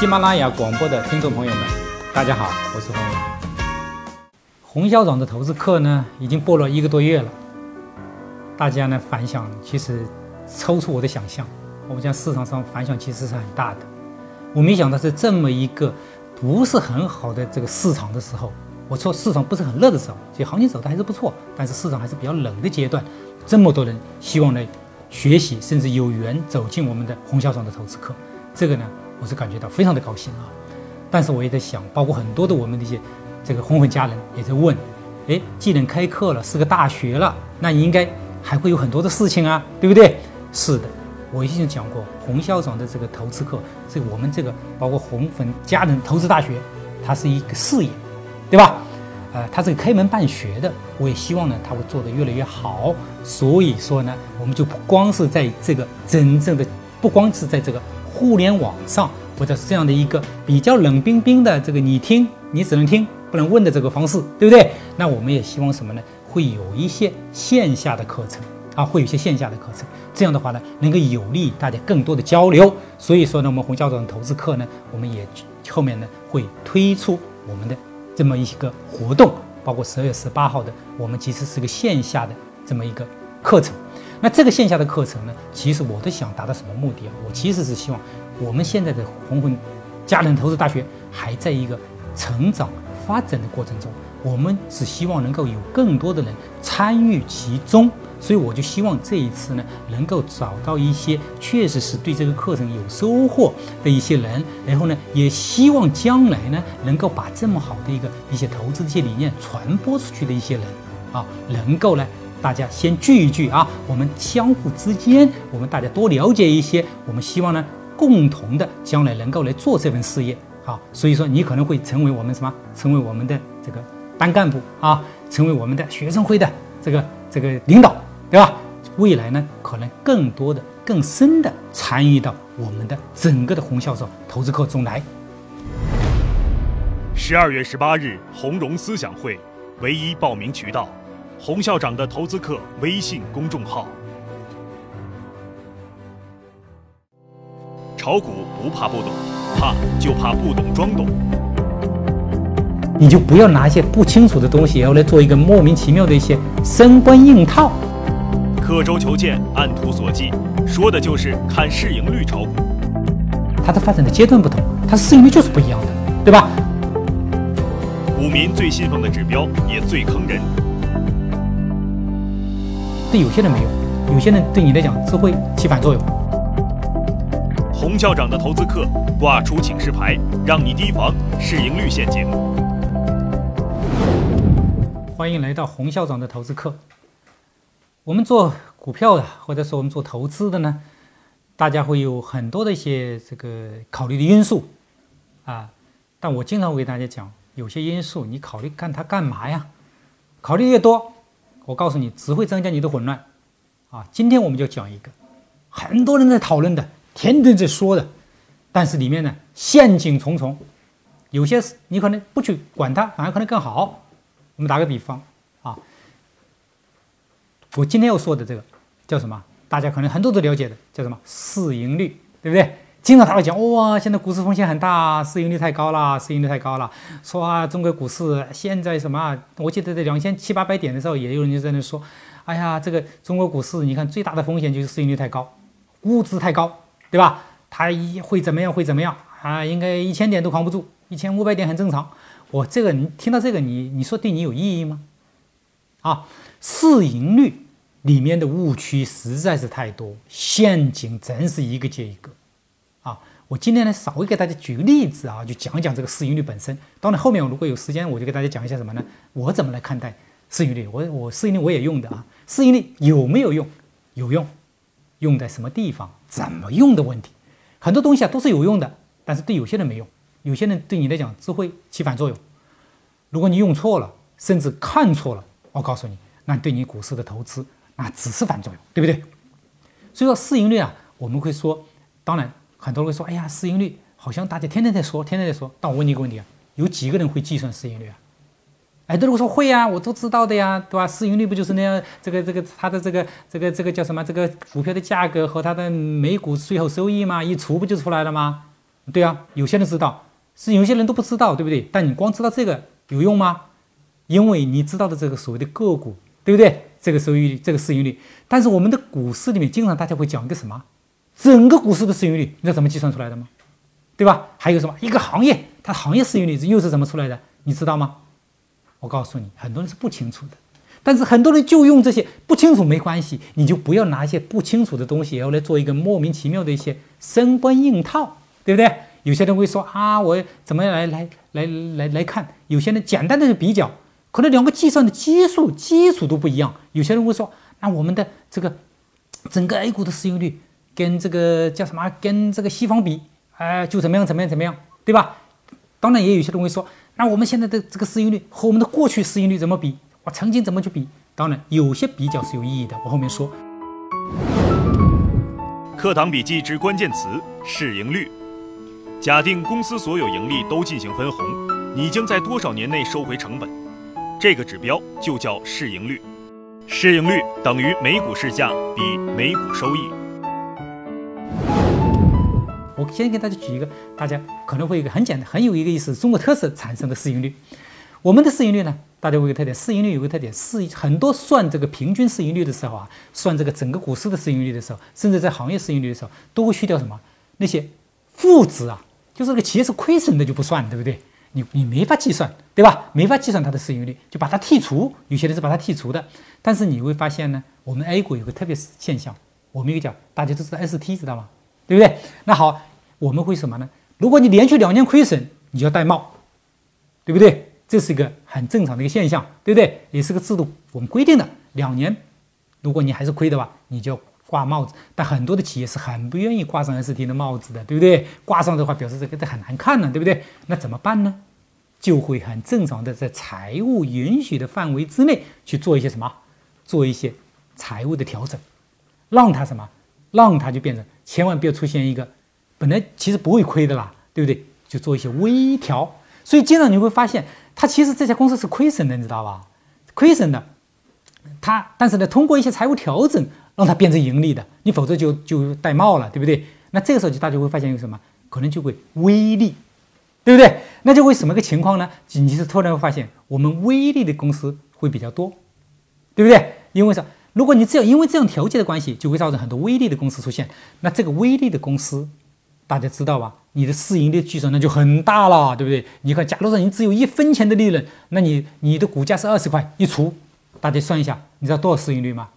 喜马拉雅广播的听众朋友们，大家好，我是洪勇。洪校长的投资课呢，已经播了一个多月了，大家呢反响其实超出我的想象。我们讲市场上反响其实是很大的。我没想到在这么一个不是很好的这个市场的时候，我说市场不是很热的时候，其实行情走的还是不错，但是市场还是比较冷的阶段，这么多人希望来学习，甚至有缘走进我们的洪校长的投资课，这个呢，我是感觉到非常的高兴啊。但是我也在想，包括很多的我们的一些这个红粉家人也在问，哎，既然开课了，是个大学了，那你应该还会有很多的事情啊，对不对？是的。我已经讲过，洪校长的这个投资课，这我们这个包括红粉家人投资大学，它是一个事业，对吧？呃，它是开门办学的，我也希望呢，它会做得越来越好。所以说呢，我们就不光是在这个真正的，不光是在这个互联网上，或者是这样的一个比较冷冰冰的这个你听，你只能听不能问的这个方式，对不对？那我们也希望什么呢？会有一些线下的课程啊，会有一些线下的课程。这样的话呢，能够有利大家更多的交流。所以说呢，我们洪校长投资课呢，我们也后面呢会推出我们的这么一个活动，包括十二月十八号的，我们其实是个线下的这么一个课程。那这个线下的课程呢，其实我都想达到什么目的啊？我其实是希望我们现在的红粉家人投资大学还在一个成长发展的过程中，我们只希望能够有更多的人参与其中。所以我就希望这一次呢，能够找到一些确实是对这个课程有收获的一些人，然后呢，也希望将来呢，能够把这么好的一个一些投资的一些理念传播出去的一些人，啊，能够呢，大家先聚一聚啊，我们相互之间，我们大家多了解一些，我们希望呢，共同的将来能够来做这份事业，啊，所以说你可能会成为我们什么，成为我们的这个班干部啊，成为我们的学生会的这个这个领导。对吧？未来呢，可能更多的、更深的参与到我们的整个的红校长投资课中来。十二月十八日，红融思想会唯一报名渠道：洪校长的投资课微信公众号。炒股不怕不懂，怕就怕不懂装懂。你就不要拿一些不清楚的东西，然后来做一个莫名其妙的一些生关硬套。刻舟求剑，按图索骥，说的就是看市盈率炒股。它的发展的阶段不同，它市盈率就是不一样的，对吧？股民最信奉的指标，也最坑人。对有些人没有，有些人对你来讲只会起反作用。洪校长的投资课挂出警示牌，让你提防市盈率陷阱。欢迎来到洪校长的投资课。我们做股票的，或者说我们做投资的呢，大家会有很多的一些这个考虑的因素啊。但我经常会给大家讲，有些因素你考虑干它干嘛呀？考虑越多，我告诉你，只会增加你的混乱啊。今天我们就讲一个，很多人在讨论的，天天在说的，但是里面呢陷阱重重，有些事你可能不去管它，反而可能更好。我们打个比方啊。我今天要说的这个叫什么？大家可能很多都了解的，叫什么市盈率，对不对？经常他会讲，哇，现在股市风险很大，市盈率太高了，市盈率太高了。说啊，中国股市现在什么？我记得在两千七八百点的时候，也有人就在那说，哎呀，这个中国股市，你看最大的风险就是市盈率太高，估值太高，对吧？它会怎么样？会怎么样？啊，应该一千点都扛不住，一千五百点很正常。我这个，你听到这个，你你说对你有意义吗？啊？市盈率里面的误区实在是太多，陷阱真是一个接一个！我今天呢，稍微给大家举个例子啊，就讲讲这个市盈率本身。当然，后面我如果有时间，我就给大家讲一下什么呢？我怎么来看待市盈率？我我市盈率我也用的啊，市盈率有没有用？有用，用在什么地方？怎么用的问题？很多东西啊都是有用的，但是对有些人没用，有些人对你来讲只会起反作用。如果你用错了，甚至看错了，我告诉你。那对你股市的投资，那只是反作用，对不对？所以说市盈率啊，我们会说，当然很多人会说，哎呀，市盈率好像大家天天在说，天天在说。但我问你一个问题啊，有几个人会计算市盈率啊？哎，都会说会啊，我都知道的呀，对吧？市盈率不就是那样？这个这个它的这个这个这个叫什么？这个股票的价格和它的每股税后收益嘛，一除不就出来了吗？对啊，有些人知道，是有些人都不知道，对不对？但你光知道这个有用吗？因为你知道的这个所谓的个股，对不对？这个收益率，这个市盈率。但是我们的股市里面，经常大家会讲一个什么？整个股市的市盈率，你知道怎么计算出来的吗？对吧？还有什么？一个行业，它行业市盈率又是怎么出来的？你知道吗？我告诉你，很多人是不清楚的。但是很多人就用这些不清楚没关系，你就不要拿一些不清楚的东西，然后来做一个莫名其妙的一些生搬硬套，对不对？有些人会说啊，我怎么样来来来来来看？有些人简单的比较，可能两个计算的基数基础都不一样。有些人会说，那我们的这个整个 A 股的市盈率跟这个叫什么？跟这个西方比，哎，就怎么样怎么样怎么样，对吧？当然也有些人会说，那我们现在的这个市盈率和我们的过去市盈率怎么比？我曾经怎么去比？当然，有些比较是有意义的。我后面说。课堂笔记之关键词：市盈率。假定公司所有盈利都进行分红，你将在多少年内收回成本？这个指标就叫市盈率。市盈率等于每股市价比每股收益。先给大家举一个，大家可能会一个很简单、很有一个意思，中国特色产生的市盈率。我们的市盈率呢？大家有个特点，市盈率有个特点，市很多算这个平均市盈率的时候啊，算这个整个股市的市盈率的时候，甚至在行业市盈率的时候，都会去掉什么那些负值啊，就是这个企业是亏损的就不算，对不对？你你没法计算，对吧？没法计算它的市盈率，就把它剔除。有些人是把它剔除的，但是你会发现呢，我们 A 股有个特别现象，我们一个叫大家都知道 ST，知道吗？对不对？那好，我们会什么呢？如果你连续两年亏损，你就要戴帽，对不对？这是一个很正常的一个现象，对不对？也是个制度，我们规定的两年，如果你还是亏的话，你就挂帽子。但很多的企业是很不愿意挂上 ST 的帽子的，对不对？挂上的话，表示这个这很难看呢，对不对？那怎么办呢？就会很正常的在财务允许的范围之内去做一些什么，做一些财务的调整，让它什么，让它就变成千万不要出现一个本来其实不会亏的啦，对不对？就做一些微调。所以经常你会发现。它其实这家公司是亏损的，你知道吧？亏损的，它但是呢，通过一些财务调整，让它变成盈利的。你否则就就戴帽了，对不对？那这个时候就大家会发现有什么？可能就会微利，对不对？那就会什么个情况呢？你是突然会发现，我们微利的公司会比较多，对不对？因为啥？如果你这样因为这样调节的关系，就会造成很多微利的公司出现。那这个微利的公司。大家知道吧？你的市盈率计算那就很大了，对不对？你看，假如说你只有一分钱的利润，那你你的股价是二十块，一除，大家算一下，你知道多少市盈率吗？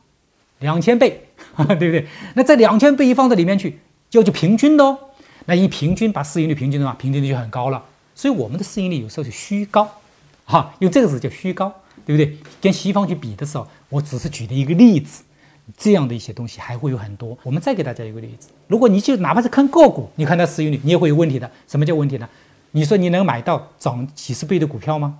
两千倍，对不对？那这两千倍一放到里面去，就就平均的哦。那一平均把市盈率平均的话，平均率就很高了。所以我们的市盈率有时候是虚高，哈，用这个词叫虚高，对不对？跟西方去比的时候，我只是举的一个例子。这样的一些东西还会有很多。我们再给大家一个例子：如果你就哪怕是看个股，你看它市盈率，你也会有问题的。什么叫问题呢？你说你能买到涨几十倍的股票吗？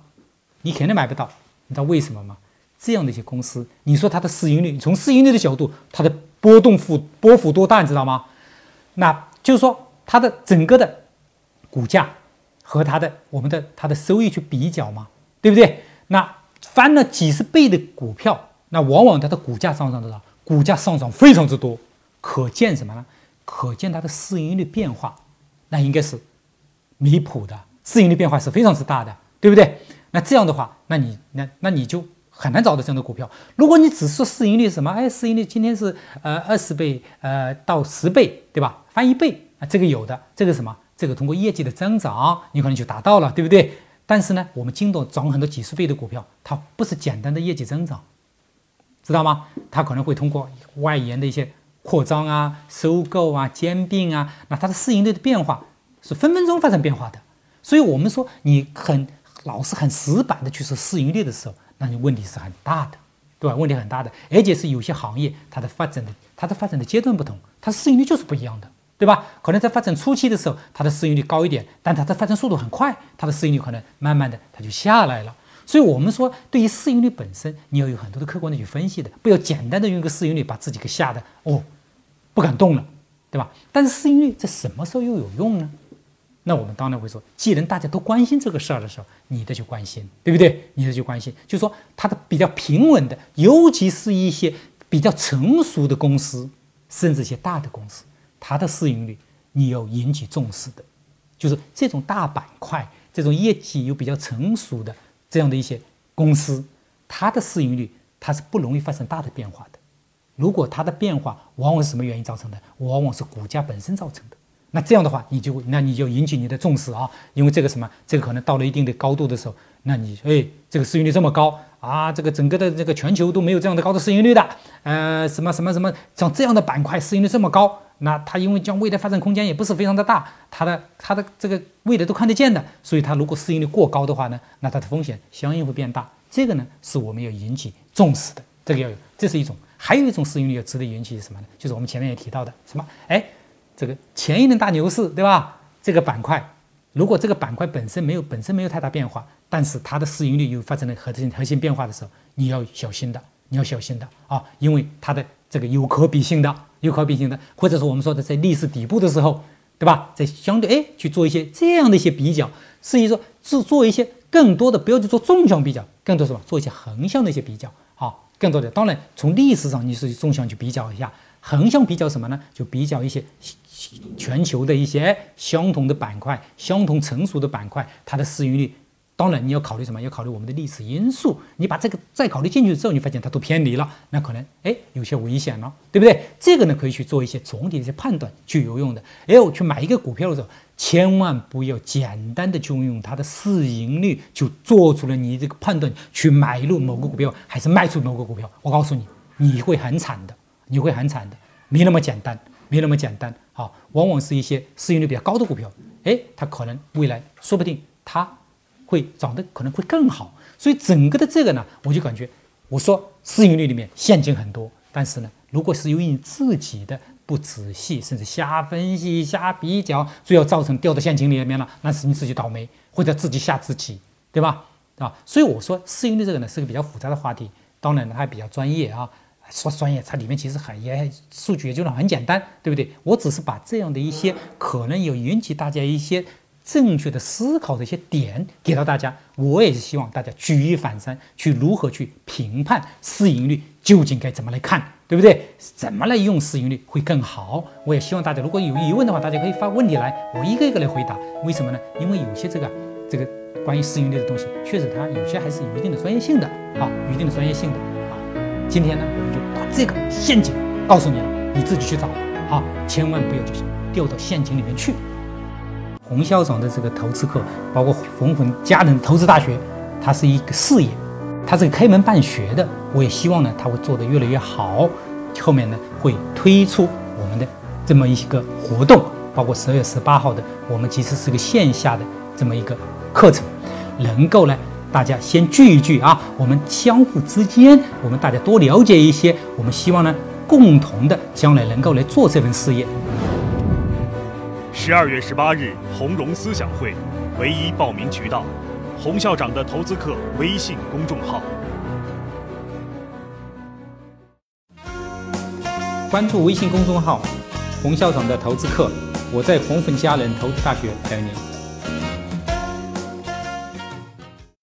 你肯定买不到。你知道为什么吗？这样的一些公司，你说它的市盈率，从市盈率的角度，它的波动幅波幅多大，你知道吗？那就是说它的整个的股价和它的我们的它的收益去比较嘛，对不对？那翻了几十倍的股票，那往往它的股价上涨多少？股价上涨非常之多，可见什么呢？可见它的市盈率变化，那应该是离谱的，市盈率变化是非常之大的，对不对？那这样的话，那你那那你就很难找到这样的股票。如果你只说市盈率什么，哎，市盈率今天是呃二十倍，呃到十倍，对吧？翻一倍啊，这个有的，这个什么？这个通过业绩的增长，你可能就达到了，对不对？但是呢，我们京东涨很多几十倍的股票，它不是简单的业绩增长。知道吗？它可能会通过外延的一些扩张啊、收购啊、兼并啊，那它的市盈率的变化是分分钟发生变化的。所以，我们说你很老是很死板的去说市盈率的时候，那你问题是很大的，对吧？问题很大的，而且是有些行业它的发展的它的发展的阶段不同，它市盈率就是不一样的，对吧？可能在发展初期的时候，它的市盈率高一点，但它的发展速度很快，它的市盈率可能慢慢的它就下来了。所以，我们说，对于市盈率本身，你要有很多的客观的去分析的，不要简单的用一个市盈率把自己给吓得哦，不敢动了，对吧？但是市盈率在什么时候又有用呢？那我们当然会说，既然大家都关心这个事儿的时候，你的就关心，对不对？你的就关心，就说它的比较平稳的，尤其是一些比较成熟的公司，甚至一些大的公司，它的市盈率你要引起重视的。就是这种大板块、这种业绩又比较成熟的这样的一些公司，它的市盈率它是不容易发生大的变化的。如果它的变化往往是什么原因造成的？往往是股价本身造成的。那这样的话，你就那你就引起你的重视啊，因为这个什么，这个可能到了一定的高度的时候，那你哎，这个市盈率这么高啊，这个整个的这个全球都没有这样的高的市盈率的，呃，什么什么什么，像这样的板块市盈率这么高，那它因为将未来发展空间也不是非常的大，它的它的这个未来都看得见的，所以它如果市盈率过高的话呢，那它的风险相应会变大，这个呢是我们要引起重视的，这个要有，这是一种。还有一种市盈率要值得引起什么呢？就是我们前面也提到的什么？哎，这个前一轮大牛市，对吧？这个板块，如果这个板块本身没有本身没有太大变化，但是它的市盈率又发生了核心核心变化的时候，你要小心的，你要小心的啊，因为它的这个有可比性的，有可比性的，或者说我们说的在历史底部的时候，对吧？在相对哎去做一些这样的一些比较，是于说做做一些更多的，不要去做纵向比较，更多什么？做一些横向的一些比较。更多的，当然从历史上你是纵向去比较一下，横向比较什么呢？就比较一些全球的一些相同的板块、相同成熟的板块，它的市盈率。当然你要考虑什么？要考虑我们的历史因素。你把这个再考虑进去之后，你发现它都偏离了，那可能哎有些危险了，对不对？这个呢可以去做一些总体的一些判断，去有用的。哎，我去买一个股票的时候。千万不要简单的就用它的市盈率就做出了你这个判断，去买入某个股票还是卖出某个股票。我告诉你，你会很惨的，你会很惨的，没那么简单，没那么简单。啊，往往是一些市盈率比较高的股票，哎，它可能未来说不定它会涨得可能会更好。所以整个的这个呢，我就感觉，我说市盈率里面陷阱很多，但是呢，如果是由于你自己的。不仔细，甚至瞎分析、瞎比较，最后造成掉到陷阱里面了，那是你自己倒霉，或者自己吓自己，对吧？啊，所以我说市盈率这个呢是个比较复杂的话题，当然呢还比较专业啊。说专业，它里面其实很也数据也就那很简单，对不对？我只是把这样的一些可能有引起大家一些正确的思考的一些点给到大家，我也是希望大家举一反三，去如何去评判市盈率究竟该怎么来看。对不对？怎么来用市盈率会更好？我也希望大家如果有疑问的话，大家可以发问题来，我一个一个来回答。为什么呢？因为有些这个这个关于市盈率的东西，确实它有些还是有一定的专业性的啊，有一定的专业性的啊。今天呢，我们就把这个陷阱告诉你了，你自己去找啊，千万不要就是掉到陷阱里面去。洪校长的这个投资课，包括冯冯家人投资大学，它是一个事业。他是开门办学的，我也希望呢，他会做得越来越好。后面呢，会推出我们的这么一个活动，包括十二月十八号的，我们其实是个线下的这么一个课程，能够呢，大家先聚一聚啊，我们相互之间，我们大家多了解一些，我们希望呢，共同的将来能够来做这份事业。十二月十八日，红融思想会，唯一报名渠道。洪校长的投资课微信公众号，关注微信公众号“洪校长的投资课”，我在红粉佳人投资大学等你。